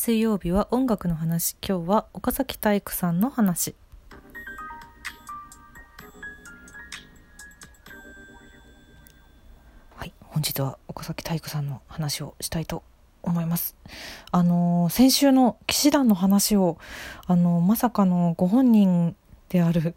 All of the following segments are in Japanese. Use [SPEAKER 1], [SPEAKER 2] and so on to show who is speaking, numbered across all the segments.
[SPEAKER 1] 水曜日は音楽の話。今日は岡崎体育さんの話。はい本日は岡崎体育さんの話をしたいと思います。あの先週の騎士団の話をあのまさかのご本人である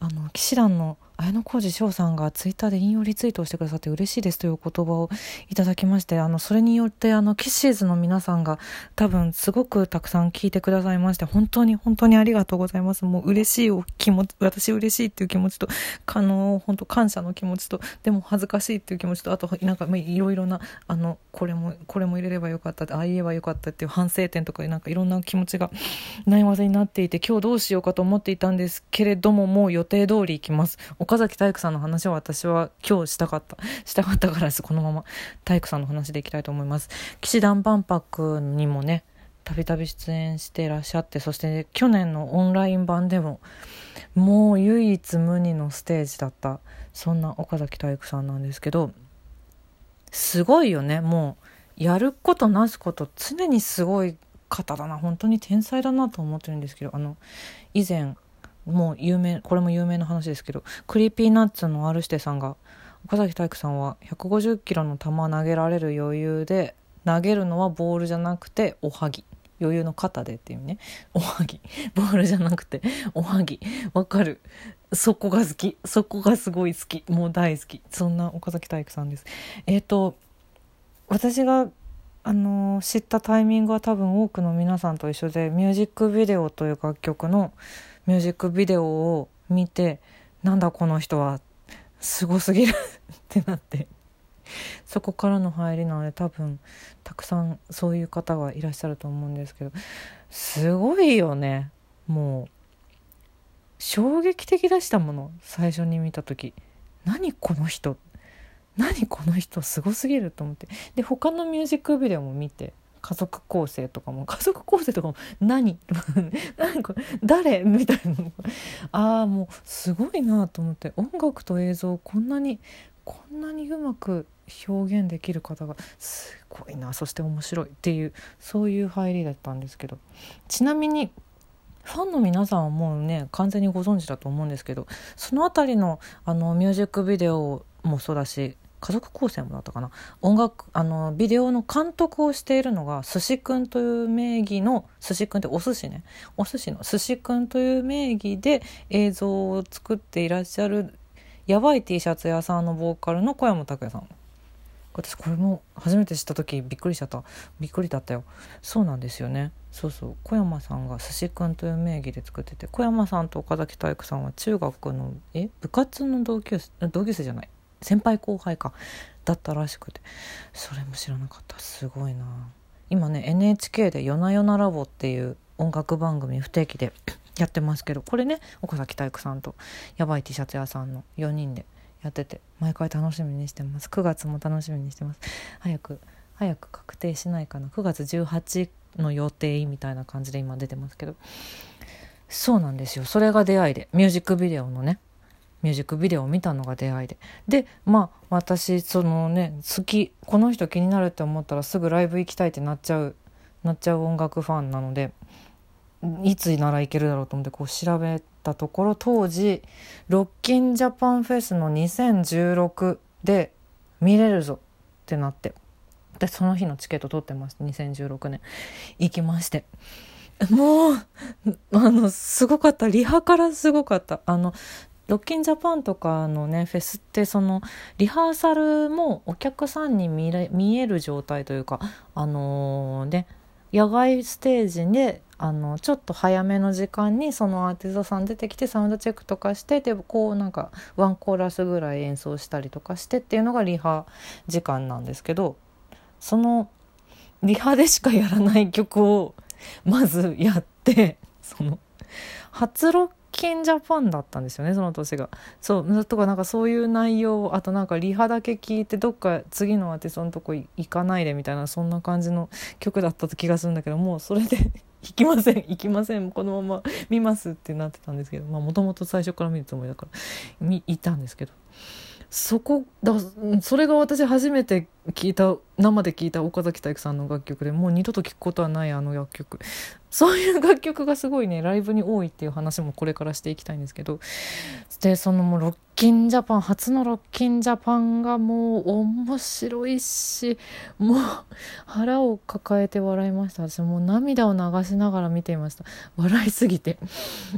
[SPEAKER 1] あの騎士団の綾小路翔さんがツイッターで引用リツイートをしてくださって嬉しいですという言葉をいただきましてあのそれによってあのキッシーズの皆さんが多分すごくたくさん聞いてくださいまして本当に本当にありがとうございます。もう嬉しいお気持ち私嬉しいっていう気持ちとあの本当感謝の気持ちとでも恥ずかしいっていう気持ちとあとなんかいろいろなあのこれもこれも入れればよかったああ言えばよかったっていう反省点とかなんかいろんな気持ちがないまぜになっていて今日どうしようかと思っていたんですけれどももう予定通り行きます。岡崎体育さんの話を私は今日したかった したかったからです。このまま体育さんの話でいきたいと思います。騎士団万博にもねたびたび出演していらっしゃってそして、去年のオンライン版でももう唯一無二のステージだったそんな岡崎体育さんなんですけどすごいよね。もうやることなすこと常にすごい方だな。本当に天才だなと思ってるんですけどあの以前もう有名これも有名な話ですけど Creepy Nuts の R 指定さんが岡崎体育さんは150キロの球投げられる余裕で投げるのはボールじゃなくておはぎ。余裕の肩でっていうね。おはぎ。ボールじゃなくておはぎ。わかる。そこが好き。そこがすごい好き。もう大好き。そんな岡崎体育さんです。えっ、と私があの知ったタイミングは多分多くの皆さんと一緒でミュージックビデオという楽曲のミュージックビデオを見てなんだこの人はすごすぎるってなって。そこからの入りなので多分たくさんそういう方がいらっしゃると思うんですけどすごいよね。もう衝撃的でしたもの最初に見た時。何この人？何この人？すごすぎると思って。で他のミュージックビデオも見て。家族構成とかも家族構成とかも何？何これ誰？みたいなああもうすごいなと思って。音楽と映像をこんなにこんなにうまく表現できる方がすごいな。そして面白いっていうそういう入りだったんですけど。ちなみにファンの皆さんはもうね完全にご存知だと思うんですけどその辺りのあのミュージックビデオもそうだし家族構成もだったかな。音楽あのビデオの監督をしているのが寿司くんという名義の寿司くんってお寿司ね。お寿司の寿司くんという名義で映像を作っていらっしゃるやばい T シャツ屋さんのボーカルの小山拓也さん。私これも初めて知った時びっくりしちゃった。びっくりだったよ。そうなんですよね。そうそう。小山さんが寿司くんという名義で作ってて小山さんと岡崎体育さんは中学のえ？部活の同級生同級生じゃない。先輩後輩かだったらしくて。それも知らなかった。すごいな。今ね NHK で「夜な夜なラボ」っていう音楽番組不定期で やってますけどこれね岡崎体育さんとやばい T シャツ屋さんの4人でやってて毎回楽しみにしてます。9月も楽しみにしてます。早く早く確定しないかな。9月18の予定みたいな感じで今出てますけど。そうなんですよ。それが出会いでミュージックビデオのねミュージックビデオを見たのが出会いで。でまあ私そのね好きこの人気になるって思ったらすぐライブ行きたいってなっちゃうなっちゃう音楽ファンなのでいつならいけるだろうと思ってこう調べたところ当時ロッキンジャパンフェスの2016で見れるぞってなってでその日のチケット取ってました2016年行きまして。もうあのすごかった。リハからすごかった。あのロッキンジャパンとかのねフェスってそのリハーサルもお客さんに見れ見える状態というかあのーね野外ステージであのちょっと早めの時間にそのアーティストさん出てきてサウンドチェックとかしてでこうなんかワンコーラスぐらい演奏したりとかしてっていうのがリハ時間なんですけどそのリハでしかやらない曲をまずやってその初ロッキンジャパンだったんですよねその年が。そうとかなんかそういう内容あとなんかリハだけ聞いてどっか次のアーティストのとこ行かないでみたいなそんな感じの曲だった気がするんだけどもうそれで 行きません行きませんこのまま見ますってなってたんですけどもともと最初から見るつもりだから見いたんですけどそこだそれが私初めて聞いた生で聞いた岡崎体育さんの楽曲でもう二度と聴くことはないあの楽曲。そういう楽曲がすごいねライブに多いっていう話もこれからしていきたいんですけど。でそのもうロッキンジャパン初のロッキンジャパンがもう面白いしもう腹を抱えて笑いました。私もう涙を流しながら見ていました。笑いすぎて。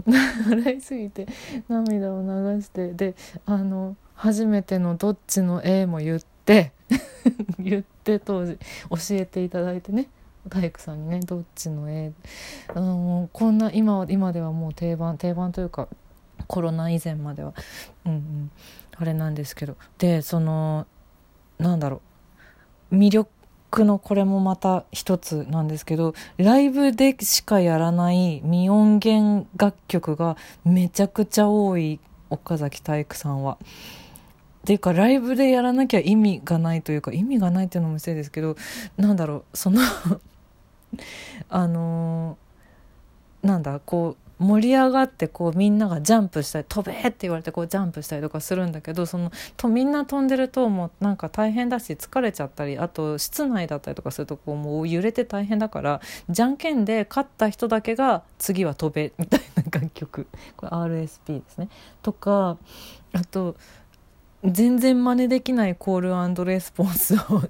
[SPEAKER 1] 笑いすぎて涙を流して。であの初めてのどっちの絵も言って 言って当時教えていただいてね体育さんにねどっちの絵。あのこんな今今ではもう定番定番というかコロナ以前までは。うんうん。あれなんですけど。でそのなんだろう。魅力のこれもまた一つなんですけどライブでしかやらない未音源楽曲がめちゃくちゃ多い岡崎体育さんは。っていうかライブでやらなきゃ意味がないというか意味がないっていうのもせいですけどなんだろうその あのー、なんだこう盛り上がってこうみんながジャンプしたり「飛べ!」って言われてこうジャンプしたりとかするんだけどそのとみんな飛んでるともうなんか大変だし疲れちゃったりあと室内だったりとかするとこうもう揺れて大変だからじゃんけんで勝った人だけが次は飛べみたいな楽曲これ RSP ですねとかあと全然真似できないコールレスポンスを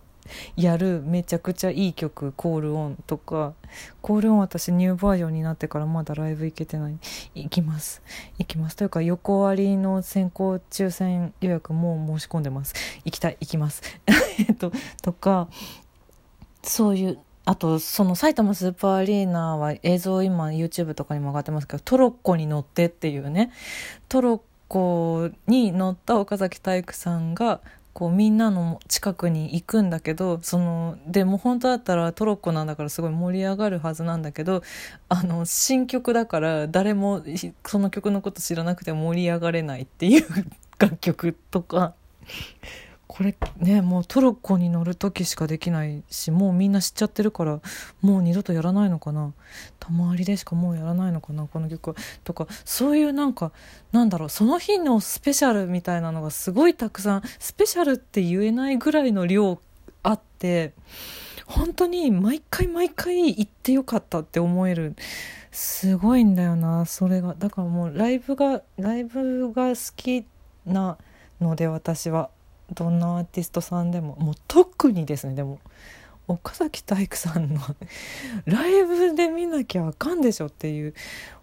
[SPEAKER 1] やるめちゃくちゃいい曲「コールオン」とか。コールオン私ニューバージョンになってからまだライブ行けてない。行きます。行きます。というか横割りの先行抽選予約も申し込んでます。行きたい行きます。えっととか。そういうあとその埼玉スーパーアリーナは映像今 YouTube とかにも上がってますけどトロッコに乗ってっていうね。トロッ校に乗った岡崎体育さんがこうみんなの近くに行くんだけどそのでも本当だったらトロッコなんだからすごい盛り上がるはずなんだけどあの新曲だから誰もその曲のこと知らなくて盛り上がれないっていう 楽曲とか。これねもうトロッコに乗る時しかできないしもうみんな知っちゃってるからもう二度とやらないのかな。たまりでしかもうやらないのかなこの曲とかそういうなんかなんだろうその日のスペシャルみたいなのがすごいたくさんスペシャルって言えないぐらいの量あって本当に毎回毎回行ってよかったって思える。すごいんだよなそれが。だからもうライブがライブが好きなので私は。どんなアーティストさんでももう特にですねでも岡崎体育さんのライブで見なきゃあかんでしょっていう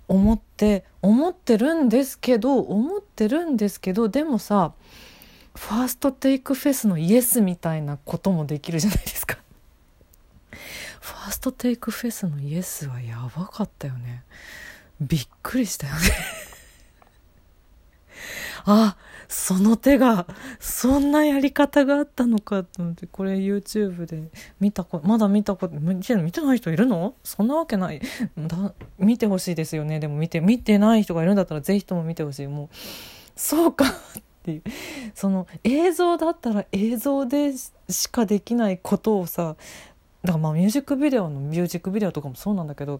[SPEAKER 1] 思って思ってるんですけど思ってるんですけどでもさファーストテイクフェスのイエスみたいなこともできるじゃないですか。ファーストテイクフェスのイエスはやばかったよね。びっくりしたよねあその手がそんなやり方があったのかと思ってこれ YouTube で見たこまだ見たこと見てない人いるの？そんなわけない。だ見てほしいですよね。でも見て見てない人がいるんだったらぜひとも見てほしい。もうそうかっていう。その映像だったら映像でしかできないことをさだからまあミュージックビデオのミュージックビデオとかもそうなんだけど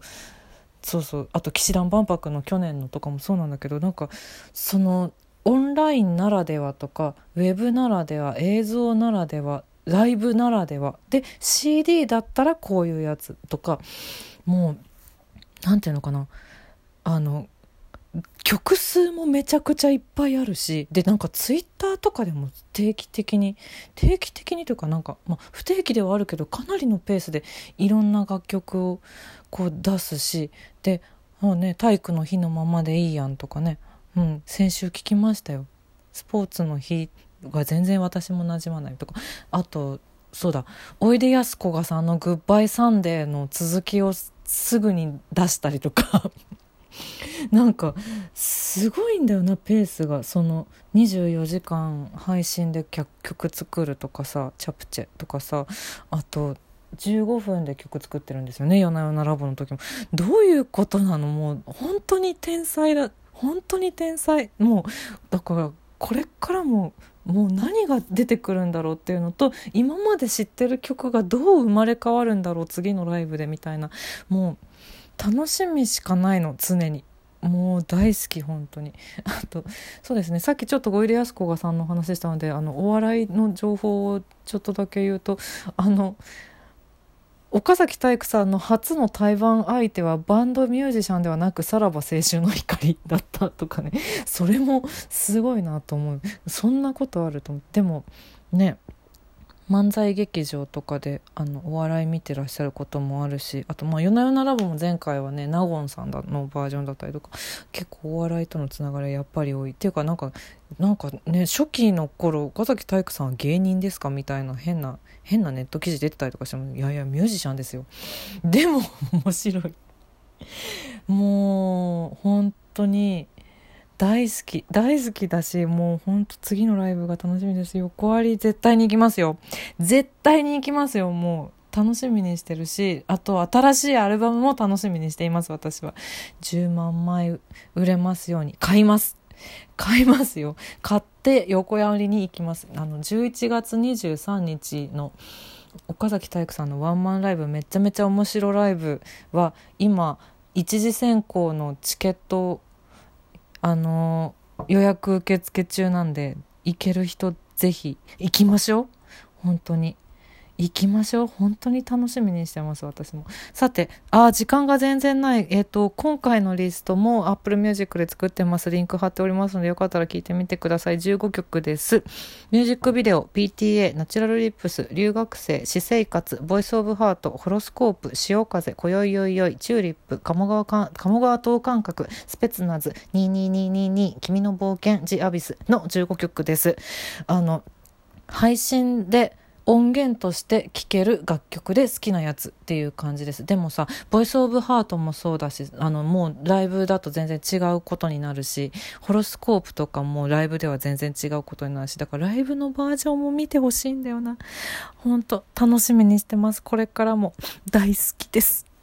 [SPEAKER 1] そうそう。あと騎士団万博の去年のとかもそうなんだけどなんかそのオンラインならではとかウェブならでは映像ならではライブならでは。で CD だったらこういうやつとかもう何ていうのかな。あの曲数もめちゃくちゃいっぱいあるしでなんかツイッターとかでも定期的に定期的にというかなんか、まあ、不定期ではあるけどかなりのペースでいろんな楽曲をこう出すしでもうね体育の日のままでいいやんとかね。うん、先週聞きましたよ。スポーツの日が全然私もなじまないとか。あとそうだ。おいでやすこがさんの「グッバイサンデー」の続きをすぐに出したりとか。なんかすごいんだよなペースが。その24時間配信で曲作るとかさチャプチェとかさ。あと15分で曲作ってるんですよね「夜な夜なラボ」の時も。どういうことなの？もう本当に天才だ。本当に天才。もうだからこれからももう何が出てくるんだろうっていうのと今まで知ってる曲がどう生まれ変わるんだろう次のライブでみたいな。もう楽しみしかないの常に。もう大好き本当に。あとそうですね。さっきちょっとご入れやすこがさんの話したのであのお笑いの情報をちょっとだけ言うとあの岡崎体育さんの初の対バン相手はバンドミュージシャンではなくさらば青春の光だったとかね。それもすごいなと思う。そんなことあると思う。でもね。漫才劇場とかであのお笑い見てらっしゃることもあるしあとまあ「夜な夜なラブ」も前回はね納言さんのバージョンだったりとか結構お笑いとのつながりやっぱり多い。っていうかなんかなんかね初期の頃岡崎体育さんは芸人ですか？みたいな変な変なネット記事出てたりとかしてもいやいやミュージシャンですよ。でも面白い。もう本当に大好き大好きだしもうほんと次のライブが楽しみです。横あり絶対に行きますよ。絶対に行きますよ。もう楽しみにしてるしあと新しいアルバムも楽しみにしています私は。10万枚売れますように。買います。買いますよ。買って横やりに行きます。あの11月23日の岡崎体育さんのワンマンライブめちゃめちゃ面白ライブは今一次選考のチケットあの予約受付中なんで行ける人ぜひ行きましょう。本当に。行きましょう。本当に楽しみにしてます私も。さてあ時間が全然ない。えっ、ー、と今回のリストも Apple Music で作ってます。リンク貼っておりますのでよかったら聞いてみてください。15曲です。ミュージックビデオ PTA Natural Lips 留学生私生活 Voice Of Heart ホロスコープ潮風今宵よいよいチューリップ鴨川か鴨川等間隔スペツナズ22222君の冒険 The Abyss の15曲です。あの配信で音源として聴ける楽曲で好きなやつっていう感じです。でもさ Voice of Heart もそうだしあのもうライブだと全然違うことになるしホロスコープとかもライブでは全然違うことになるしだからライブのバージョンも見てほしいんだよな。ほんと楽しみにしてます。これからも大好きです。